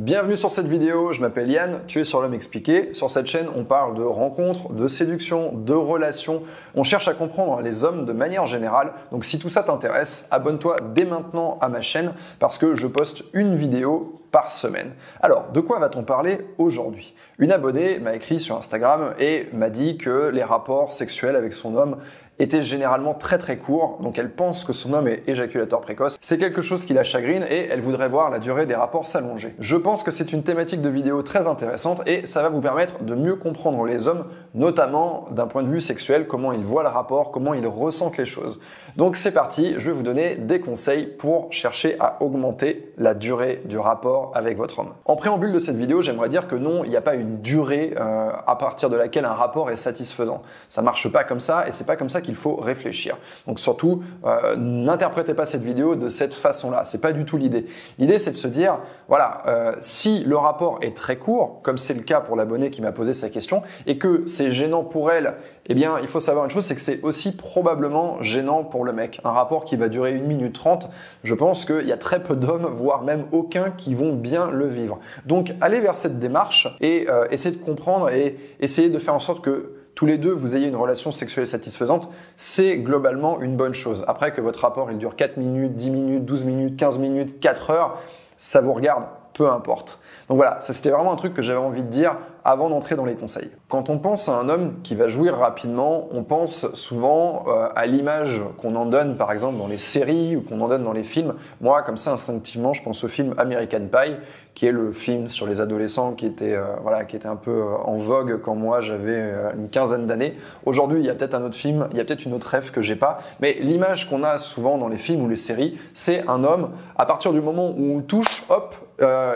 Bienvenue sur cette vidéo, je m'appelle Yann, tu es sur l'homme expliqué. Sur cette chaîne, on parle de rencontres, de séduction, de relations. On cherche à comprendre les hommes de manière générale. Donc si tout ça t'intéresse, abonne-toi dès maintenant à ma chaîne parce que je poste une vidéo par semaine. Alors, de quoi va-t-on parler aujourd'hui? Une abonnée m'a écrit sur Instagram et m'a dit que les rapports sexuels avec son homme était généralement très très court, donc elle pense que son homme est éjaculateur précoce. C'est quelque chose qui la chagrine et elle voudrait voir la durée des rapports s'allonger. Je pense que c'est une thématique de vidéo très intéressante et ça va vous permettre de mieux comprendre les hommes, notamment d'un point de vue sexuel, comment ils voient le rapport, comment ils ressentent les choses. Donc c'est parti, je vais vous donner des conseils pour chercher à augmenter la durée du rapport avec votre homme. En préambule de cette vidéo, j'aimerais dire que non, il n'y a pas une durée euh, à partir de laquelle un rapport est satisfaisant. Ça marche pas comme ça et c'est pas comme ça qu'il il faut réfléchir. Donc surtout, euh, n'interprétez pas cette vidéo de cette façon-là. C'est pas du tout l'idée. L'idée, c'est de se dire, voilà, euh, si le rapport est très court, comme c'est le cas pour l'abonné qui m'a posé sa question, et que gênant pour elle, eh bien, il faut savoir une chose, c'est que c'est aussi probablement gênant pour le mec. Un rapport qui va durer une minute trente, je pense qu'il y a très peu d'hommes, voire même aucun, qui vont bien le vivre. Donc, allez vers cette démarche et euh, essayez de comprendre et essayez de faire en sorte que tous les deux vous ayez une relation sexuelle satisfaisante, c'est globalement une bonne chose. Après que votre rapport il dure 4 minutes, 10 minutes, 12 minutes, 15 minutes, 4 heures, ça vous regarde, peu importe. Donc voilà, ça c'était vraiment un truc que j'avais envie de dire avant d'entrer dans les conseils. Quand on pense à un homme qui va jouir rapidement, on pense souvent euh, à l'image qu'on en donne par exemple dans les séries ou qu'on en donne dans les films. Moi, comme ça, instinctivement, je pense au film American Pie, qui est le film sur les adolescents qui était, euh, voilà, qui était un peu euh, en vogue quand moi j'avais une quinzaine d'années. Aujourd'hui, il y a peut-être un autre film, il y a peut-être une autre rêve que j'ai pas, mais l'image qu'on a souvent dans les films ou les séries, c'est un homme, à partir du moment où on touche, hop,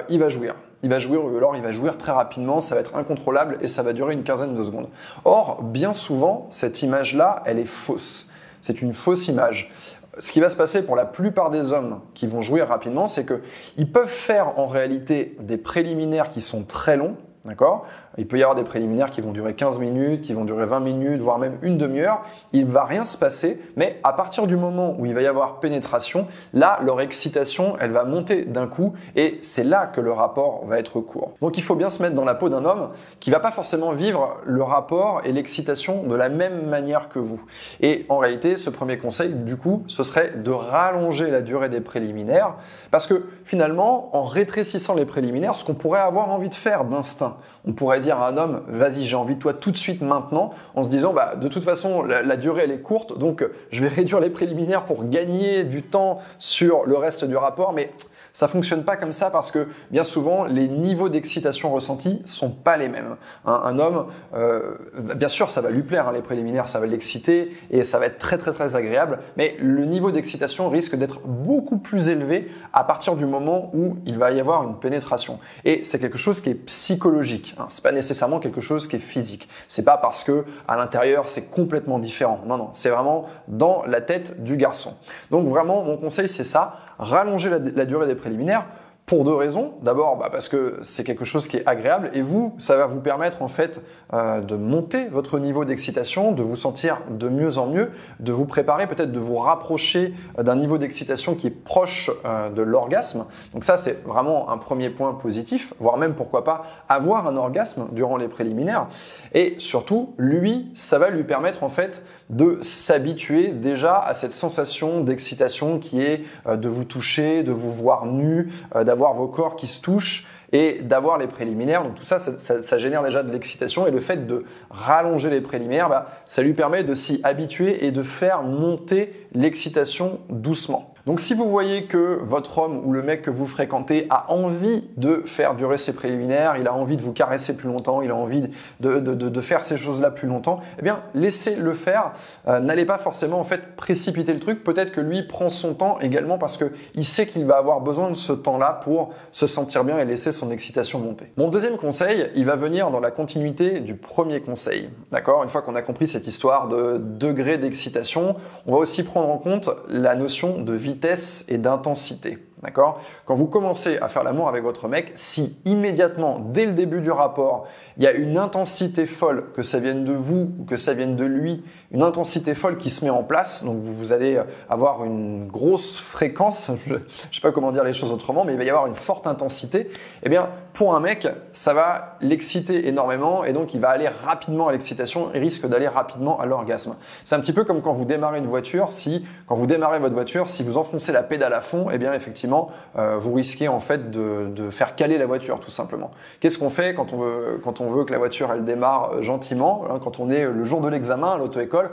il va jouir il va jouer ou alors il va jouir très rapidement, ça va être incontrôlable et ça va durer une quinzaine de secondes. Or, bien souvent, cette image-là, elle est fausse. C'est une fausse image. Ce qui va se passer pour la plupart des hommes qui vont jouir rapidement, c'est qu'ils peuvent faire en réalité des préliminaires qui sont très longs, D'accord? Il peut y avoir des préliminaires qui vont durer 15 minutes, qui vont durer 20 minutes, voire même une demi-heure. Il va rien se passer, mais à partir du moment où il va y avoir pénétration, là, leur excitation, elle va monter d'un coup et c'est là que le rapport va être court. Donc il faut bien se mettre dans la peau d'un homme qui va pas forcément vivre le rapport et l'excitation de la même manière que vous. Et en réalité, ce premier conseil, du coup, ce serait de rallonger la durée des préliminaires parce que finalement, en rétrécissant les préliminaires, ce qu'on pourrait avoir envie de faire d'instinct, on pourrait dire à un homme, vas-y, j'ai envie de toi tout de suite maintenant, en se disant, bah, de toute façon, la, durée, elle est courte, donc je vais réduire les préliminaires pour gagner du temps sur le reste du rapport, mais ça fonctionne pas comme ça parce que bien souvent les niveaux d'excitation ressentis sont pas les mêmes. Un, homme, euh, bien sûr, ça va lui plaire hein, les préliminaires, ça va l'exciter et ça va être très très très agréable, mais le niveau d'excitation risque d'être beaucoup plus élevé à partir du moment où il va y avoir une pénétration. Et c'est quelque chose qui est psychologique. Hein. C'est pas nécessairement quelque chose qui est physique. C'est pas parce que à l'intérieur c'est complètement différent. Non non, c'est vraiment dans la tête du garçon. Donc vraiment, mon conseil c'est ça rallonger la, durée des préliminaires pour deux raisons. D'abord, bah, parce que c'est quelque chose qui est agréable et vous, ça va vous permettre en fait euh, de monter votre niveau d'excitation, de vous sentir de mieux en mieux, de vous préparer peut-être de vous rapprocher euh, d'un niveau d'excitation qui est proche euh, de l'orgasme. Donc ça, c'est vraiment un premier point positif, voire même pourquoi pas avoir un orgasme durant les préliminaires. Et surtout, lui, ça va lui permettre en fait de s'habituer déjà à cette sensation d'excitation qui est de vous toucher, de vous voir nu, d'avoir vos corps qui se touchent et d'avoir les préliminaires. Donc tout ça, ça, génère déjà de l'excitation et le fait de rallonger les préliminaires, bah, ça lui permet de s'y habituer et de faire monter l'excitation doucement. Donc si vous voyez que votre homme ou le mec que vous fréquentez a envie de faire durer ses préliminaires, il a envie de vous caresser plus longtemps, il a envie de, de, de, faire ces choses-là plus longtemps, eh bien laissez-le faire. Euh, n'allez pas forcément en fait précipiter le truc. Peut-être que lui prend son temps également parce qu'il sait qu'il va avoir besoin de ce temps-là pour se sentir bien et laisser son excitation monter. Mon deuxième conseil, il va venir dans la continuité du premier conseil. D'accord? Une fois qu'on a compris cette histoire de degré d'excitation, on va aussi prendre en compte la notion de vitesse et d'intensité. D'accord? Quand vous commencez à faire l'amour avec votre mec, si immédiatement, dès le début du rapport, il y a une intensité folle, que ça vienne de vous ou que ça vienne de lui, une intensité folle qui se met en place, donc vous, allez avoir une grosse fréquence, je ne sais pas comment dire les choses autrement, mais il va y avoir une forte intensité, eh bien, pour un mec, ça va l'exciter énormément et donc il va aller rapidement à l'excitation et risque d'aller rapidement à l'orgasme. C'est un petit peu comme quand vous démarrez une voiture, si quand vous démarrez votre voiture, si vous enfoncez la pédale à fond, eh bien effectivement, euh, vous risquez en fait de, faire caler la voiture tout simplement. Qu'est-ce qu'on fait quand on veut quand on veut que la voiture elle démarre euh, gentiment, hein, quand on est le jour de l'examen à l'auto-école,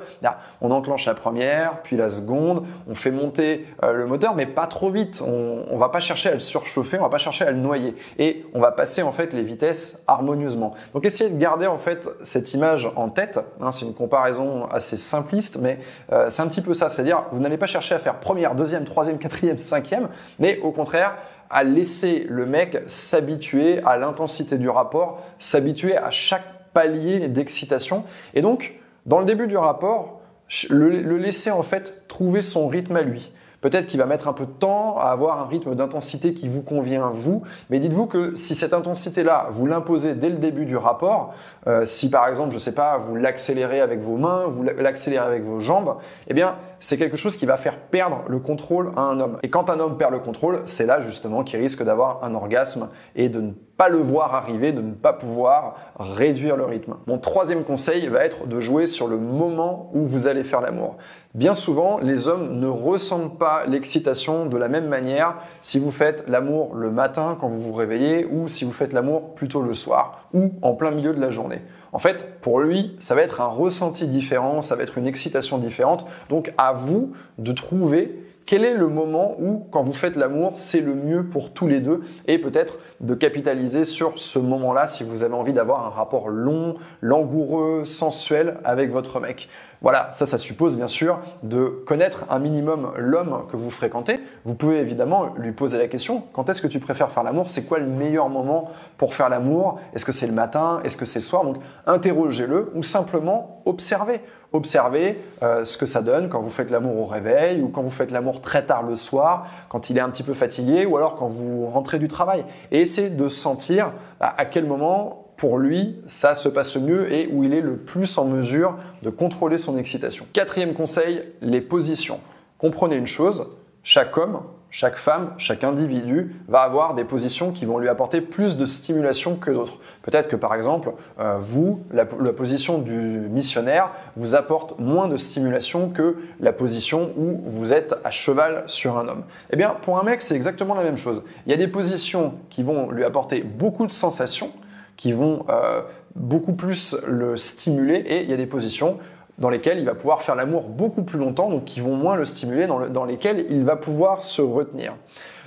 on enclenche la première, puis la seconde, on fait monter euh, le moteur, mais pas trop vite. On, on va pas chercher à le surchauffer, on va pas chercher à le noyer et on va passer en fait les vitesses harmonieusement. Donc essayez de garder en fait cette image en tête. Hein, c'est une comparaison assez simpliste, mais euh, c'est un petit peu ça. C'est-à-dire vous n'allez pas chercher à faire première, deuxième, troisième, quatrième, cinquième, mais au contraire à laisser le mec s'habituer à l'intensité du rapport, s'habituer à chaque palier d'excitation. Et donc, dans le début du rapport, le laisser en fait trouver son rythme à lui. Peut-être qu'il va mettre un peu de temps à avoir un rythme d'intensité qui vous convient vous, mais dites-vous que si cette intensité-là, vous l'imposez dès le début du rapport, euh, si par exemple, je ne sais pas, vous l'accélérez avec vos mains, vous l'accélérez avec vos jambes, eh bien, c'est quelque chose qui va faire perdre le contrôle à un homme. Et quand un homme perd le contrôle, c'est là justement qu'il risque d'avoir un orgasme et de ne pas le voir arriver, de ne pas pouvoir réduire le rythme. Mon troisième conseil va être de jouer sur le moment où vous allez faire l'amour. Bien souvent, les hommes ne ressentent pas l'excitation de la même manière si vous faites l'amour le matin quand vous vous réveillez ou si vous faites l'amour plutôt le soir ou en plein milieu de la journée. En fait, pour lui, ça va être un ressenti différent, ça va être une excitation différente. Donc à vous de trouver quel est le moment où, quand vous faites l'amour, c'est le mieux pour tous les deux et peut-être de capitaliser sur ce moment-là si vous avez envie d'avoir un rapport long, langoureux, sensuel avec votre mec. Voilà, ça, ça suppose bien sûr de connaître un minimum l'homme que vous fréquentez. Vous pouvez évidemment lui poser la question, quand est-ce que tu préfères faire l'amour? C'est quoi le meilleur moment pour faire l'amour? Est-ce que c'est le matin? Est-ce que c'est le soir? Donc interrogez-le ou simplement observez. Observez euh, ce que ça donne quand vous faites l'amour au réveil ou quand vous faites l'amour très tard le soir, quand il est un petit peu fatigué ou alors quand vous rentrez du travail. Et essayez de sentir bah, à quel moment pour lui, ça se passe mieux et où il est le plus en mesure de contrôler son excitation. Quatrième conseil, les positions. Comprenez une chose, chaque homme, chaque femme, chaque individu va avoir des positions qui vont lui apporter plus de stimulation que d'autres. Peut-être que par exemple, euh, vous, la, position du missionnaire vous apporte moins de stimulation que la position où vous êtes à cheval sur un homme. Eh bien, pour un mec, c'est exactement la même chose. Il y a des positions qui vont lui apporter beaucoup de sensations, qui vont euh, beaucoup plus le stimuler et il y a des positions dans lesquelles il va pouvoir faire l'amour beaucoup plus longtemps, donc qui vont moins le stimuler, dans, lesquelles il va pouvoir se retenir.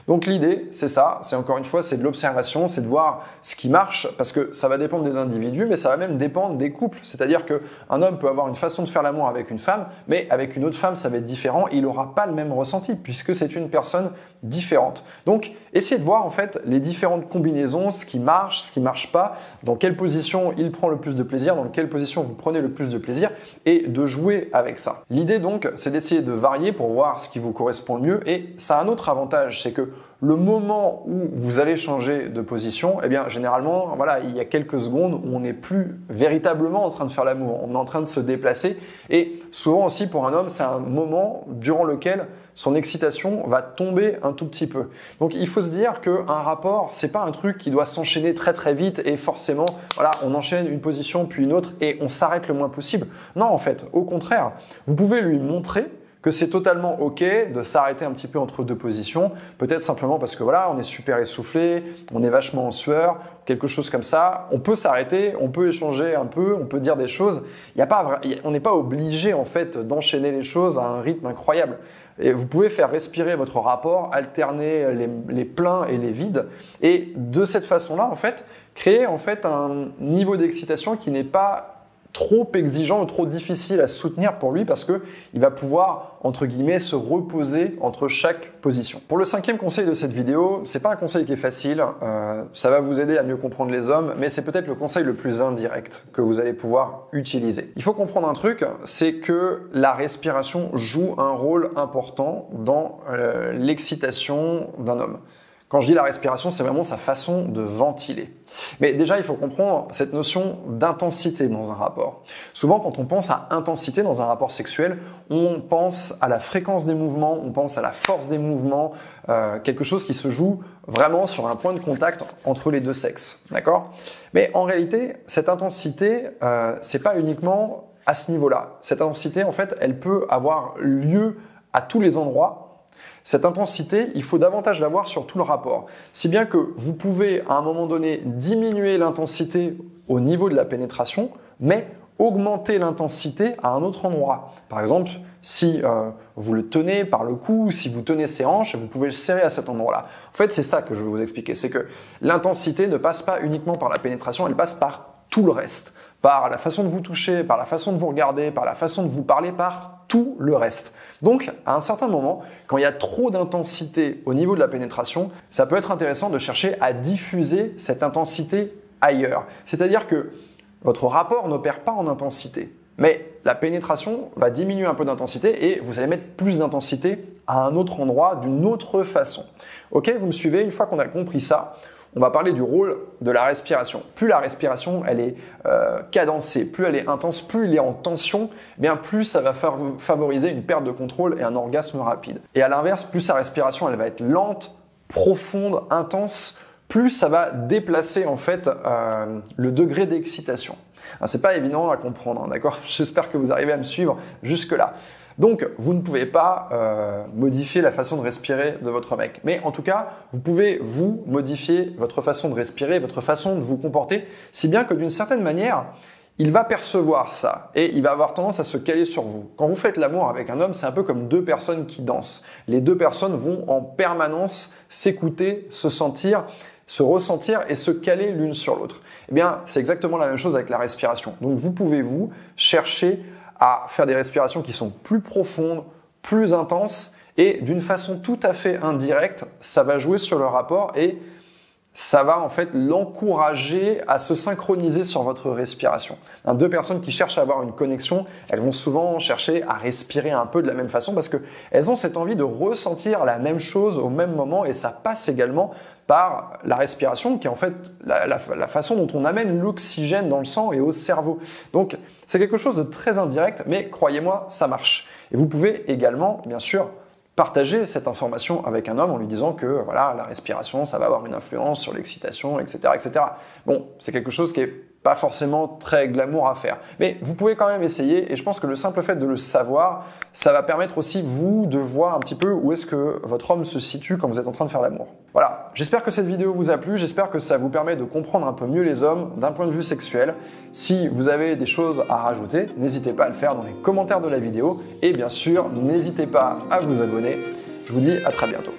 Donc l'idée, c'est ça, c'est encore une fois, c'est de l'observation, c'est de voir ce qui marche, parce que ça va dépendre des individus, mais ça va même dépendre des couples. C'est-à-dire qu'un homme peut avoir une façon de faire l'amour avec une femme, mais avec une autre femme, ça va être différent, il n'aura pas le même ressenti, puisque c'est une personne différente. Donc, essayez de voir en fait les différentes combinaisons, ce qui marche, ce qui marche pas, dans quelle position il prend le plus de plaisir, dans quelle position vous prenez le plus de plaisir, et de jouer avec ça. L'idée donc, c'est d'essayer de varier pour voir ce qui vous correspond le mieux, et ça a un autre avantage, c'est que le moment où vous allez changer de position, eh bien, généralement, voilà, il y a quelques secondes où on n'est plus véritablement en train de faire l'amour. On est en train de se déplacer. Et souvent aussi, pour un homme, c'est un moment durant lequel son excitation va tomber un tout petit peu. Donc, il faut se dire qu'un rapport, c'est pas un truc qui doit s'enchaîner très très vite et forcément, voilà, on enchaîne une position puis une autre et on s'arrête le moins possible. Non, en fait, au contraire, vous pouvez lui montrer que c'est totalement ok de s'arrêter un petit peu entre deux positions, peut-être simplement parce que voilà, on est super essoufflé, on est vachement en sueur, quelque chose comme ça. On peut s'arrêter, on peut échanger un peu, on peut dire des choses. Il y a pas, on n'est pas obligé en fait d'enchaîner les choses à un rythme incroyable. Et vous pouvez faire respirer votre rapport, alterner les, les pleins et les vides, et de cette façon-là, en fait, créer en fait un niveau d'excitation qui n'est pas trop exigeant ou trop difficile à soutenir pour lui parce que il va pouvoir entre guillemets se reposer entre chaque position. Pour le cinquième conseil de cette vidéo, c'est pas un conseil qui est facile, euh, ça va vous aider à mieux comprendre les hommes, mais c'est peut-être le conseil le plus indirect que vous allez pouvoir utiliser. Il faut comprendre un truc, c'est que la respiration joue un rôle important dans euh, l'excitation d'un homme. Quand je dis la respiration, c'est vraiment sa façon de ventiler. Mais déjà, il faut comprendre cette notion d'intensité dans un rapport. Souvent, quand on pense à intensité dans un rapport sexuel, on pense à la fréquence des mouvements, on pense à la force des mouvements, euh, quelque chose qui se joue vraiment sur un point de contact entre les deux sexes, d'accord? Mais en réalité, cette intensité, euh, c'est pas uniquement à ce niveau-là. Cette intensité, en fait, elle peut avoir lieu à tous les endroits cette intensité, il faut davantage l'avoir sur tout le rapport. Si bien que vous pouvez à un moment donné diminuer l'intensité au niveau de la pénétration, mais augmenter l'intensité à un autre endroit. Par exemple, si euh, vous le tenez par le cou, si vous tenez ses hanches, vous pouvez le serrer à cet endroit-là. En fait, c'est ça que je veux vous expliquer, c'est que l'intensité ne passe pas uniquement par la pénétration, elle passe par tout le reste, par la façon de vous toucher, par la façon de vous regarder, par la façon de vous parler, par tout le reste. Donc, à un certain moment, quand il y a trop d'intensité au niveau de la pénétration, ça peut être intéressant de chercher à diffuser cette intensité ailleurs. C'est-à-dire que votre rapport n'opère pas en intensité, mais la pénétration va diminuer un peu d'intensité et vous allez mettre plus d'intensité à un autre endroit d'une autre façon. Ok, vous me suivez Une fois qu'on a compris ça, on va parler du rôle de la respiration. Plus la respiration elle est euh, cadencée, plus elle est intense, plus il est en tension, eh bien plus ça va favoriser une perte de contrôle et un orgasme rapide. Et à l'inverse, plus sa respiration elle va être lente, profonde, intense, plus ça va déplacer en fait euh, le degré d'excitation. C'est pas évident à comprendre, hein, d'accord? J'espère que vous arrivez à me suivre jusque là. Donc, vous ne pouvez pas euh, modifier la façon de respirer de votre mec. Mais en tout cas, vous pouvez, vous, modifier votre façon de respirer, votre façon de vous comporter, si bien que d'une certaine manière, il va percevoir ça et il va avoir tendance à se caler sur vous. Quand vous faites l'amour avec un homme, c'est un peu comme deux personnes qui dansent. Les deux personnes vont en permanence s'écouter, se sentir, se ressentir et se caler l'une sur l'autre. Eh bien, c'est exactement la même chose avec la respiration. Donc, vous pouvez, vous, chercher à faire des respirations qui sont plus profondes, plus intenses et d'une façon tout à fait indirecte, ça va jouer sur le rapport et ça va en fait l'encourager à se synchroniser sur votre respiration. deux personnes qui cherchent à avoir une connexion, elles vont souvent chercher à respirer un peu de la même façon parce qu'elles ont cette envie de ressentir la même chose au même moment et ça passe également par la respiration qui est en fait la, façon dont on amène l'oxygène dans le sang et au cerveau. C'est quelque chose de très indirect mais croyez-moi, ça marche. Et vous pouvez également, bien sûr, partager cette information avec un homme en lui disant que voilà la respiration ça va avoir une influence sur l'excitation etc etc bon c'est quelque chose qui est pas forcément très glamour à faire. Mais vous pouvez quand même essayer et je pense que le simple fait de le savoir ça va permettre aussi vous de voir un petit peu où est-ce que votre homme se situe quand vous êtes en train de faire l'amour. Voilà. J'espère que cette vidéo vous a plu j'espère que ça vous permet de comprendre un peu mieux les hommes d'un point de vue sexuel. Si vous avez des choses à rajouter n'hésitez pas à le faire dans les commentaires de la vidéo et bien sûr n'hésitez pas à vous abonner. Je vous dis à très bientôt.